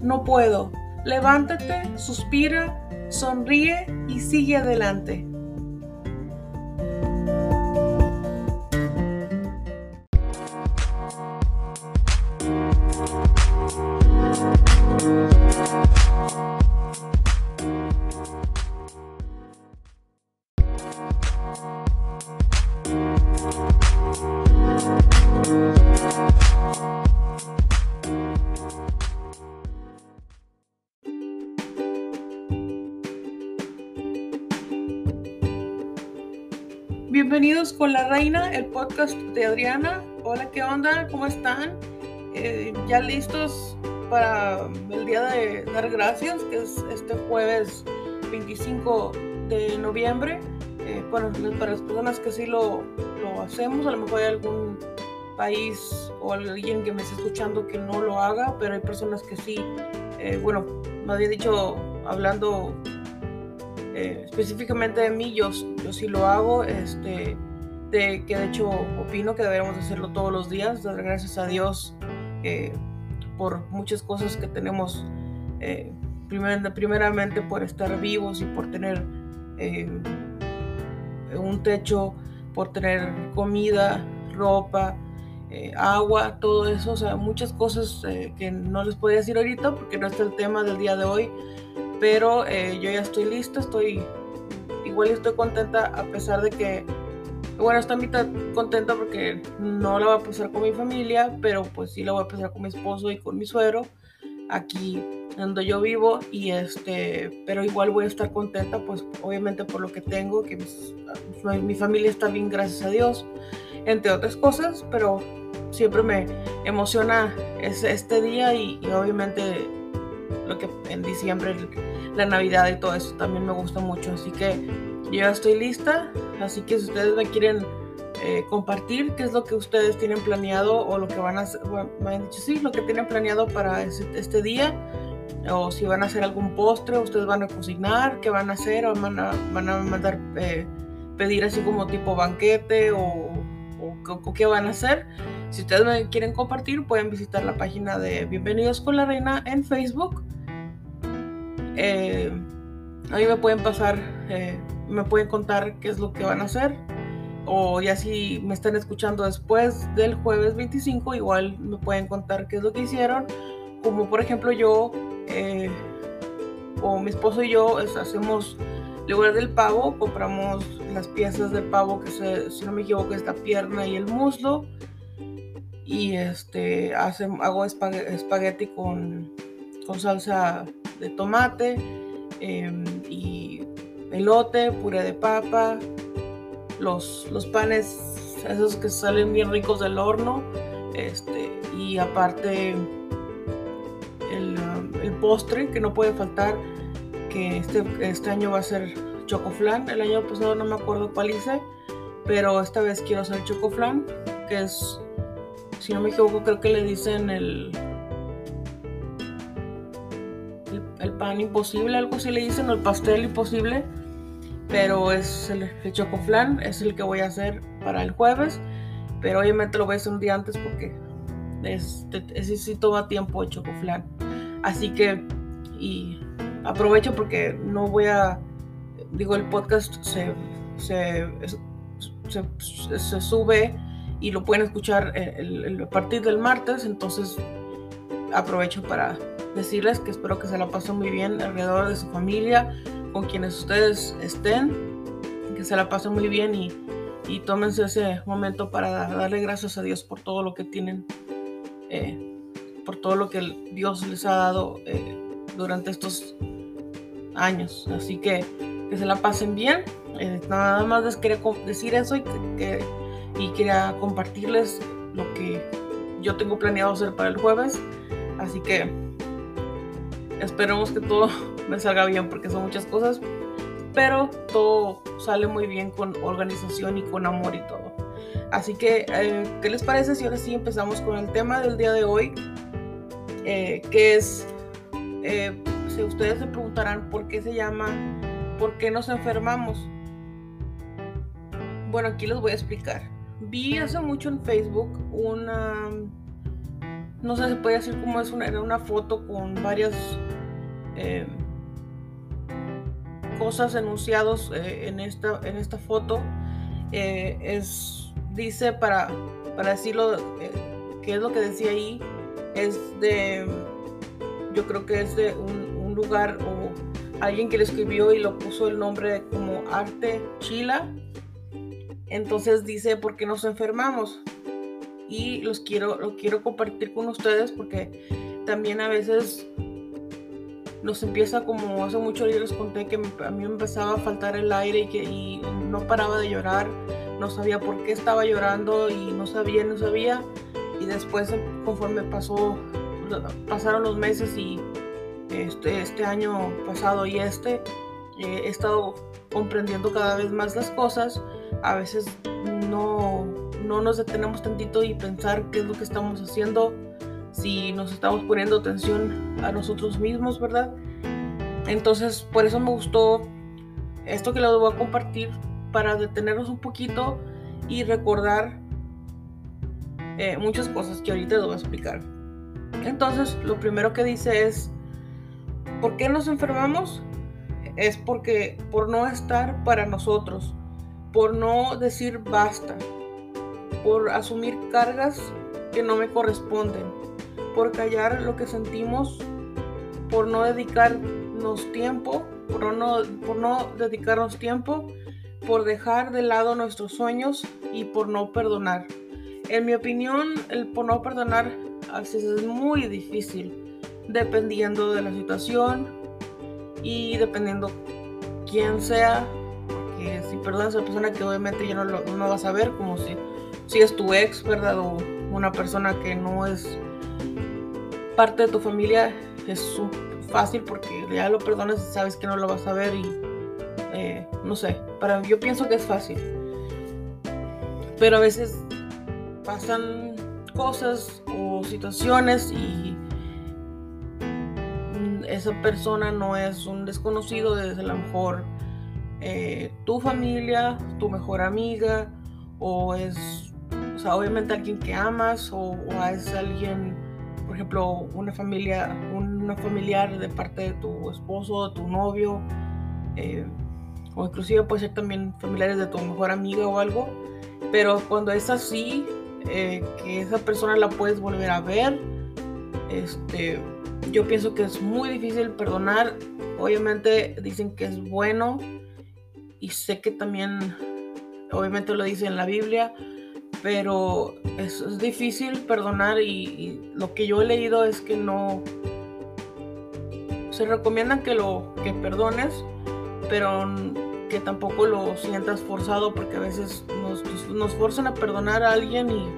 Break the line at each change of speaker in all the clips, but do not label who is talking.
no puedo, levántate, suspira, sonríe y sigue adelante. Con la reina, el podcast de Adriana. Hola, ¿qué onda? ¿Cómo están? Eh, ya listos para el día de dar gracias, que es este jueves 25 de noviembre. Eh, bueno, para las personas que sí lo, lo hacemos, a lo mejor hay algún país o alguien que me esté escuchando que no lo haga, pero hay personas que sí. Eh, bueno, me había dicho, hablando eh, específicamente de mí, yo, yo sí lo hago, este, de, que de hecho opino que deberíamos hacerlo todos los días, dar gracias a Dios eh, por muchas cosas que tenemos, eh, primeramente por estar vivos y por tener un techo, por tener comida, ropa, agua, todo eso, o sea, muchas cosas que no les podría decir ahorita porque no es el tema del día de hoy, pero eh, yo ya estoy lista, estoy igual estoy contenta a pesar de que, bueno, estoy mitad contenta porque no la voy a pasar con mi familia, pero pues sí la voy a pasar con mi esposo y con mi suegro aquí donde yo vivo y este, pero igual voy a estar contenta pues obviamente por lo que tengo, que mi familia está bien gracias a Dios, entre otras cosas, pero siempre me emociona este día y obviamente lo que en diciembre, la Navidad y todo eso también me gusta mucho. Así que yo ya estoy lista. Así que si ustedes me quieren eh, compartir qué es lo que ustedes tienen planeado o lo que van a hacer, me han dicho sí, lo que tienen planeado para este, día. O si van a hacer algún postre, ustedes van a cocinar, qué van a hacer, o van a, van a mandar eh, pedir así como tipo banquete o, o qué van a hacer. Si ustedes me quieren compartir, pueden visitar la página de Bienvenidos con la Reina en Facebook. Eh, ahí me pueden pasar, eh, me pueden contar qué es lo que van a hacer. O ya si me están escuchando después del jueves 25, igual me pueden contar qué es lo que hicieron. Como por ejemplo yo, eh, o mi esposo y yo, hacemos lugar del pavo, compramos las piezas del pavo que se, si no me equivoco es la pierna y el muslo y este hago espagueti con, con, salsa de tomate y elote, puré de papa, los, los panes esos que salen bien ricos del horno este, y aparte el, el, postre que no puede faltar que este, este año va a ser chocoflan el año pasado no me acuerdo cuál hice pero esta vez quiero hacer chocoflan que es si no me equivoco, creo que le dicen el, el, pan imposible, algo así le dicen, o el pastel imposible. Pero es el, el chocoflan, es el que voy a hacer para el jueves. Pero obviamente lo voy a hacer un día antes porque es, sí toma tiempo el chocoflan. Así que, y aprovecho porque no voy a, digo, el podcast se, se, se, se sube y lo pueden escuchar a partir del martes, entonces aprovecho para decirles que espero que se la pasen muy bien alrededor de su familia, con quienes ustedes estén, que se la pasen muy bien y, y tómense ese momento para darle gracias a Dios por todo lo que tienen, eh, por todo lo que Dios les ha dado eh, durante estos años. Así que que se la pasen bien. Eh, nada más les quería decir eso y que y quería compartirles lo que yo tengo planeado hacer para el jueves. Así que esperemos que todo me salga bien porque son muchas cosas, pero todo sale muy bien con organización y con amor y todo. Así que, eh, ¿qué les parece si ahora sí empezamos con el tema del día de hoy? Eh, que es, eh, si ustedes se preguntarán por qué se llama, por qué nos enfermamos. Bueno, aquí les voy a explicar vi hace mucho en Facebook una, no sé, se puede decir como es una, era una foto con varias cosas enunciados eh, en, esta, en esta foto. Eh, es, dice, para, para decirlo, qué es lo que decía ahí, es de, yo creo que es de un, lugar o alguien que lo escribió y lo puso el nombre como Arte Chila. Entonces dice, ¿por qué nos enfermamos? Y los quiero, lo quiero compartir con ustedes porque también a veces nos empieza como hace mucho yo les conté que a mí me empezaba a faltar el aire y que y no paraba de llorar, no sabía por qué estaba llorando y no sabía, no sabía. Y después conforme pasó, pasaron los meses y este, este año pasado y este, eh, he estado comprendiendo cada vez más las cosas. A veces no, no nos detenemos tantito y pensar qué es lo que estamos haciendo, si nos estamos poniendo atención a nosotros mismos, ¿verdad? Entonces, por eso me gustó esto que les voy a compartir para detenernos un poquito y recordar eh, muchas cosas que ahorita les voy a explicar. Entonces, lo primero que dice es ¿Por qué nos enfermamos? Es porque por no estar para nosotros, por no decir basta, por asumir cargas que no me corresponden, por callar lo que sentimos, por no dedicarnos tiempo, por no, por no dedicarnos tiempo, por dejar de lado nuestros sueños y por no perdonar. En mi opinión, el por no perdonar a veces es muy difícil dependiendo de la situación y dependiendo quién sea. Porque si perdonas a la persona que obviamente ya no, lo, no vas a ver, como si, si es tu ex, ¿verdad? Una persona que no es parte de tu familia, es fácil porque ya lo perdonas y sabes que no lo vas a ver y eh, no sé, para yo pienso que es fácil. Pero a veces pasan cosas o situaciones y esa persona no es un desconocido, es a lo mejor eh, tu familia, tu mejor amiga, o es, sea, obviamente alguien que amas, o, es alguien, por ejemplo, una familia, una familiar de parte de tu esposo, de tu novio, eh, o inclusive puede ser también familiares de tu mejor amiga o algo, pero cuando es así, eh, que esa persona la puedes volver a ver, este, yo pienso que es muy difícil perdonar. Obviamente dicen que es bueno y sé que también, obviamente lo dice en la Biblia, pero es, difícil perdonar y, lo que yo he leído es que no se recomienda que lo que perdones, pero que tampoco lo sientas forzado porque a veces nos, nos forzan a perdonar a alguien y,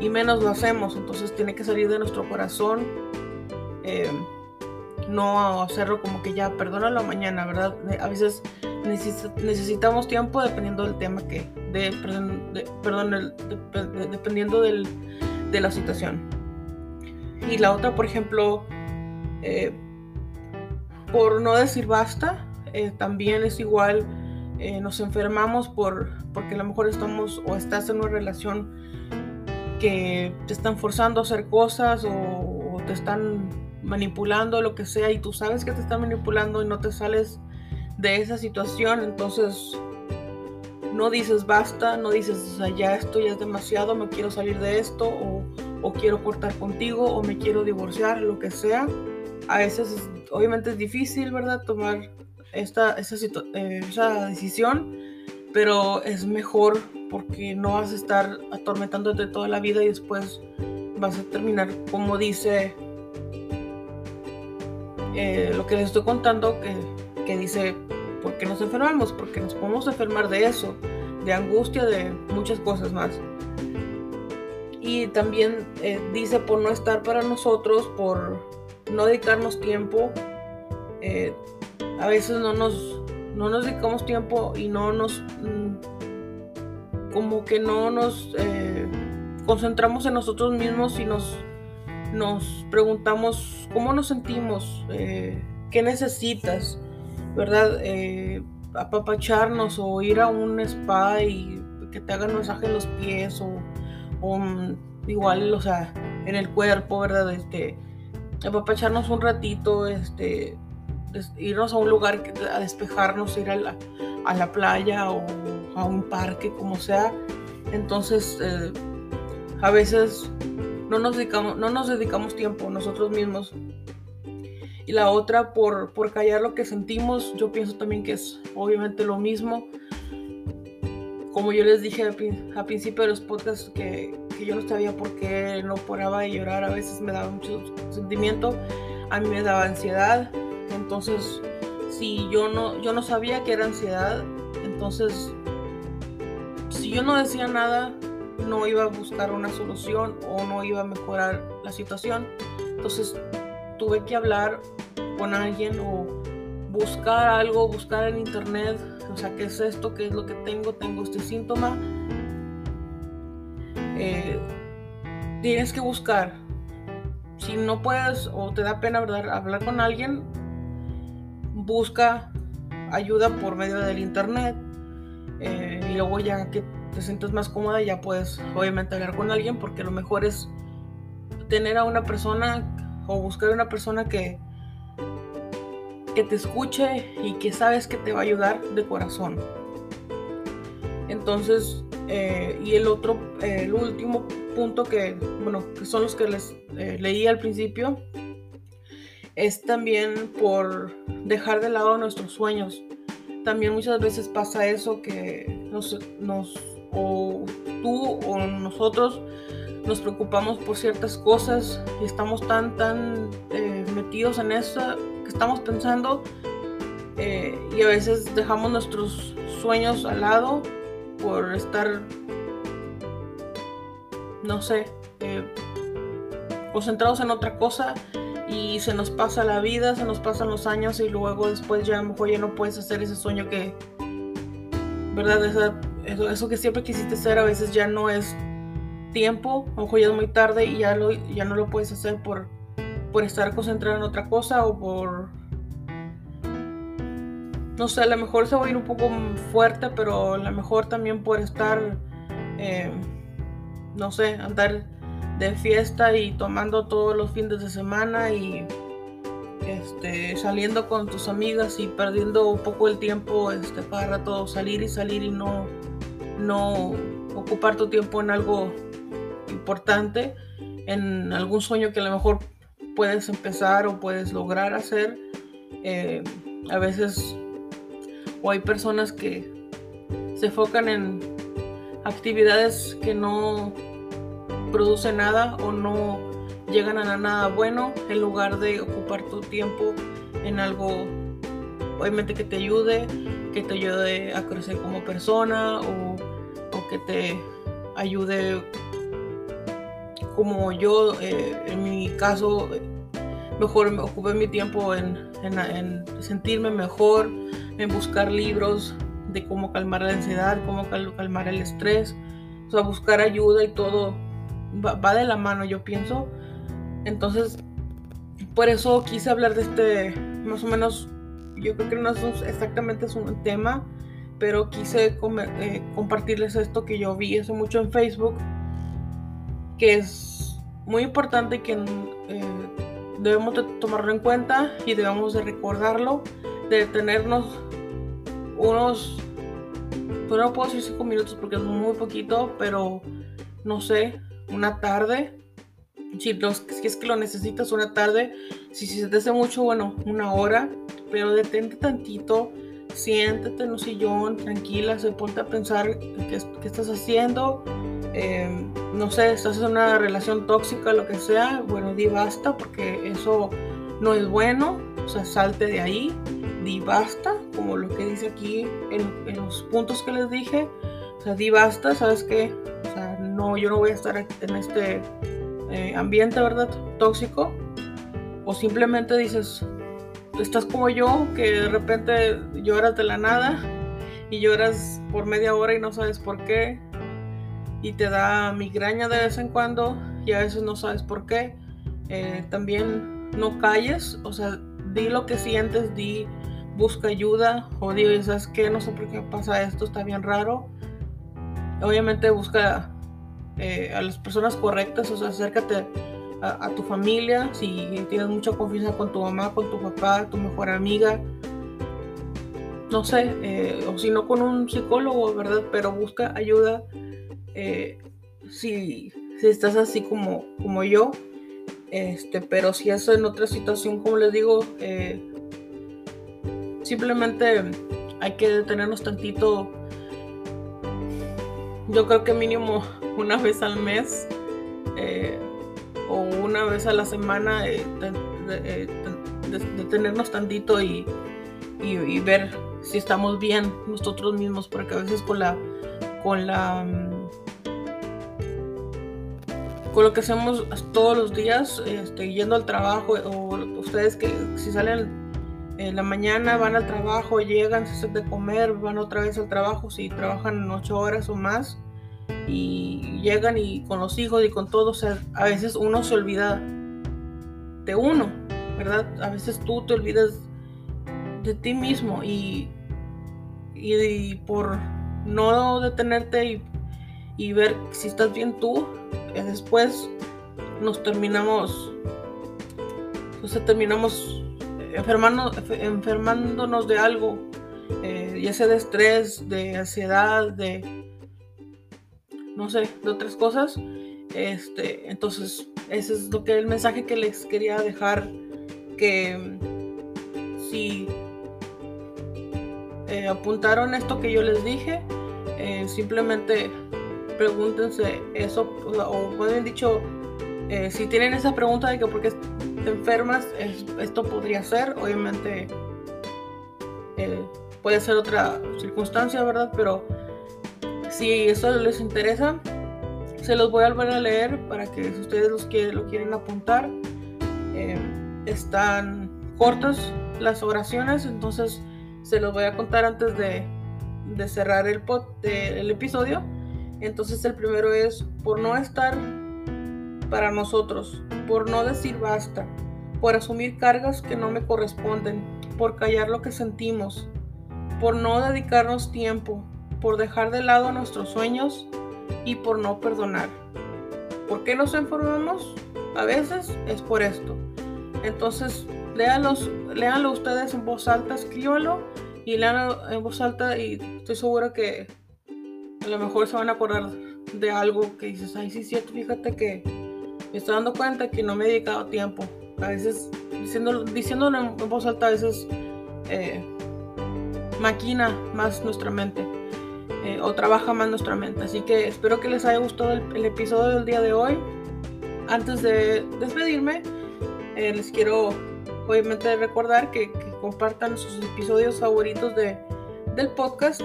y menos lo hacemos, entonces tiene que salir de nuestro corazón eh, no hacerlo como que ya, perdónalo mañana, ¿verdad? A veces necesitamos tiempo dependiendo del tema que, de, perdón, dependiendo del, de la situación. Y la otra, por ejemplo, eh, por no decir basta, eh, también es igual, nos enfermamos por, porque a lo mejor estamos o estás en una relación que te están forzando a hacer cosas o te están manipulando, lo que sea, y tú sabes que te están manipulando y no te sales de esa situación, entonces no dices basta, no dices, ya esto ya es demasiado, me quiero salir de esto, o, quiero cortar contigo, o me quiero divorciar, lo que sea. A veces, obviamente es difícil, ¿verdad? Tomar esta, esa, eh, esa decisión, pero es mejor porque no vas a estar atormentándote toda la vida y después vas a terminar, como dice eh, lo que les estoy contando, que, dice, ¿por qué nos enfermamos? Porque nos podemos enfermar de eso, de angustia, de muchas cosas más. Y también eh, dice por no estar para nosotros, por no dedicarnos tiempo. Eh, a veces no nos, no nos dedicamos tiempo y no nos... Mm, como que no nos concentramos en nosotros mismos y nos nos preguntamos cómo nos sentimos, eh, qué necesitas, ¿verdad? Eh, apapacharnos o ir a un spa y que te hagan masaje en los pies o, igual, o sea, en el cuerpo, ¿verdad? Este, apapacharnos un ratito, este, irnos a un lugar a despejarnos, ir a la, a la playa o a un parque, como sea. Entonces, eh, a veces no nos, dedicamos, no nos dedicamos tiempo nosotros mismos. Y la otra, por, por callar lo que sentimos, yo pienso también que es obviamente lo mismo. Como yo les dije al, principio de los podcasts, que, que, yo no sabía por qué no paraba de llorar, a veces me daba mucho sentimiento, a mí me daba ansiedad. Entonces, si yo no, yo no sabía que era ansiedad, entonces, si yo no decía nada, no iba a buscar una solución o no iba a mejorar la situación. Entonces tuve que hablar con alguien o buscar algo, buscar en internet, o sea, ¿qué es esto? ¿Qué es lo que tengo? Tengo este síntoma. Eh, tienes que buscar. Si no puedes o te da pena hablar con alguien, busca ayuda por medio del internet. Eh, y luego ya que te sientes más cómoda, ya puedes obviamente hablar con alguien porque lo mejor es tener a una persona o buscar una persona que, que te escuche y que sabes que te va a ayudar de corazón. Entonces, eh, y el otro, el último punto que, bueno, que son los que les eh, leí al principio, es también por dejar de lado nuestros sueños. También muchas veces pasa eso que nos, nos o tú o nosotros nos preocupamos por ciertas cosas y estamos tan, tan eh, metidos en eso que estamos pensando eh, y a veces dejamos nuestros sueños al lado por estar, no sé, eh, concentrados en otra cosa y se nos pasa la vida, se nos pasan los años y luego después ya a lo mejor ya no puedes hacer ese sueño que, ¿verdad? Esa eso, que siempre quisiste hacer a veces ya no es tiempo, ojo ya es muy tarde y ya, lo, ya no lo puedes hacer por, por estar concentrado en otra cosa o por... No sé, a lo mejor se va a ir un poco fuerte, pero a lo mejor también por estar, eh, no sé, andar de fiesta y tomando todos los fines de semana y este, saliendo con tus amigas y perdiendo un poco el tiempo este, para rato salir y salir y no, no ocupar tu tiempo en algo importante, en algún sueño que a lo mejor puedes empezar o puedes lograr hacer. Eh, a veces o hay personas que se enfocan en actividades que no producen nada o no llegan a nada bueno en lugar de ocupar tu tiempo en algo obviamente que te ayude, que te ayude a crecer como persona o te ayude como yo, eh, en mi caso, mejor me ocupé mi tiempo en, sentirme mejor, en buscar libros de cómo calmar la ansiedad, cómo calmar el estrés, o sea, buscar ayuda y todo va, de la mano, yo pienso. Entonces, por eso quise hablar de este, más o menos, yo creo que no es exactamente es un tema, pero quise eh, compartirles esto que yo vi hace mucho en Facebook, que es muy importante que eh, debemos de tomarlo en cuenta y debemos de recordarlo, de tenernos unos, pues no puedo decir cinco minutos porque es muy poquito, pero no sé, una tarde. Si, si es que lo necesitas una tarde, si, si se te hace mucho, bueno, una hora, pero detente tantito siéntate en un sillón, tranquila, se ponte a pensar qué, estás haciendo. Em, no sé, estás en una relación tóxica, lo que sea, bueno, di basta porque eso no es bueno, o sea, salte de ahí, di basta, como lo que dice aquí en, los puntos que les dije, o sea, di basta, ¿sabes qué? O sea, no, yo no voy a estar en este eh, ambiente, ¿verdad? Tóxico, o simplemente dices, estás como yo, que de repente lloras de la nada y lloras por media hora y no sabes por qué. Y te da migraña de vez en cuando y a veces no sabes por qué. Eh, también no calles, o sea, di lo que sientes, di, busca ayuda o di, ¿sabes qué? No sé por qué pasa esto, está bien raro. Obviamente busca eh, a las personas correctas, o sea, acércate a, tu familia, si tienes mucha confianza con tu mamá, con tu papá, tu mejor amiga, no sé, eh, o si no con un psicólogo, ¿verdad? Pero busca ayuda eh, si, si, estás así como, como yo. Este, pero si es en otra situación, como les digo, eh, simplemente hay que detenernos tantito. Yo creo que mínimo una vez al mes o una vez a la semana detenernos tantito y, y, ver si estamos bien nosotros mismos, porque a veces con la con la mm, con lo que hacemos todos los días, este, yendo al trabajo, o ustedes que si salen en la mañana, van al trabajo, llegan, se hacen de comer, van otra vez al trabajo, si trabajan ocho horas o más, y llegan y con los hijos y con todo, o sea, a veces uno se olvida de uno, ¿verdad? A veces tú te olvidas de ti mismo y, y, por no detenerte y, y, ver si estás bien tú, después nos terminamos, o sea, terminamos enfermando, enfermándonos de algo, eh, ya sea de estrés, de ansiedad, de, no sé, de otras cosas. Este, entonces, ese es lo que el mensaje que les quería dejar, que si eh, apuntaron esto que yo les dije, eh, simplemente pregúntense eso, o pueden dicho, eh, si tienen esa pregunta de que por qué te enfermas, esto podría ser, obviamente puede ser otra circunstancia, ¿verdad? Pero si eso les interesa, se los voy a volver a leer para que si ustedes los que lo quieren apuntar, están cortas las oraciones, entonces se los voy a contar antes de, cerrar el, el episodio. Entonces el primero es por no estar para nosotros, por no decir basta, por asumir cargas que no me corresponden, por callar lo que sentimos, por no dedicarnos tiempo, por dejar de lado nuestros sueños y por no perdonar. ¿Por qué nos enfermamos? A veces es por esto. Entonces, léanlos, léanlo ustedes en voz alta, escríbanlo y léanlo en voz alta y estoy segura que a lo mejor se van a acordar de algo que dices, ay, sí cierto, fíjate que me estoy dando cuenta que no me he dedicado tiempo. A veces, diciéndolo, diciéndolo en voz alta, a veces eh, maquina más nuestra mente eh, o trabaja más nuestra mente. Así que espero que les haya gustado el, episodio del día de hoy. Antes de despedirme, eh, les quiero obviamente recordar que, compartan sus episodios favoritos de, del podcast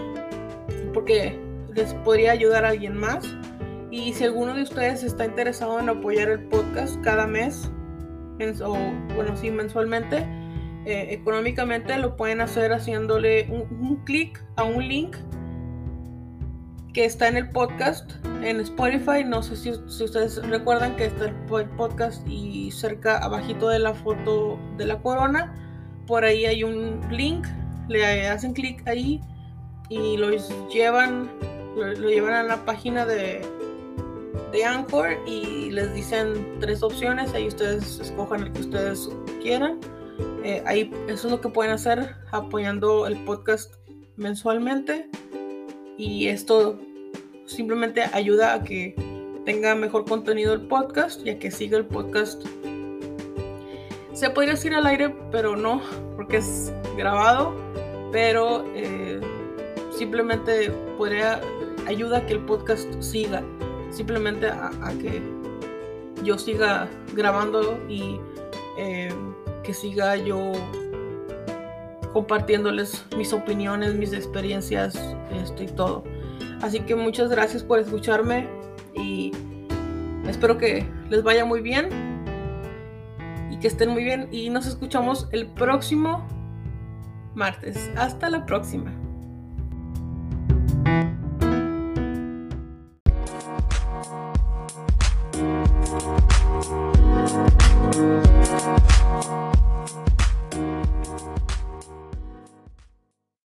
porque les podría ayudar a alguien más. Y si alguno de ustedes está interesado en apoyar el podcast cada mes, o bueno, sí, mensualmente, eh, económicamente lo pueden hacer haciéndole un, un clic a un link está en el podcast en Spotify. No sé si, ustedes recuerdan que está el podcast y cerca abajito de la foto de la corona. Por ahí hay un link. Le hacen clic ahí y los llevan, lo, llevan a la página de, de Anchor y les dicen tres opciones. Ahí ustedes escojan el que ustedes quieran. Eh, ahí eso es lo que pueden hacer apoyando el podcast mensualmente y esto simplemente ayuda a que tenga mejor contenido el podcast y a que siga el podcast. Se podría decir al aire, pero no, porque es grabado, pero eh, simplemente podría ayuda a que el podcast siga, simplemente a, que yo siga grabando y eh, que siga yo compartiéndoles mis opiniones, mis experiencias esto y todo. Así que muchas gracias por escucharme y espero que les vaya muy bien y que estén muy bien y nos escuchamos el próximo martes. Hasta la próxima.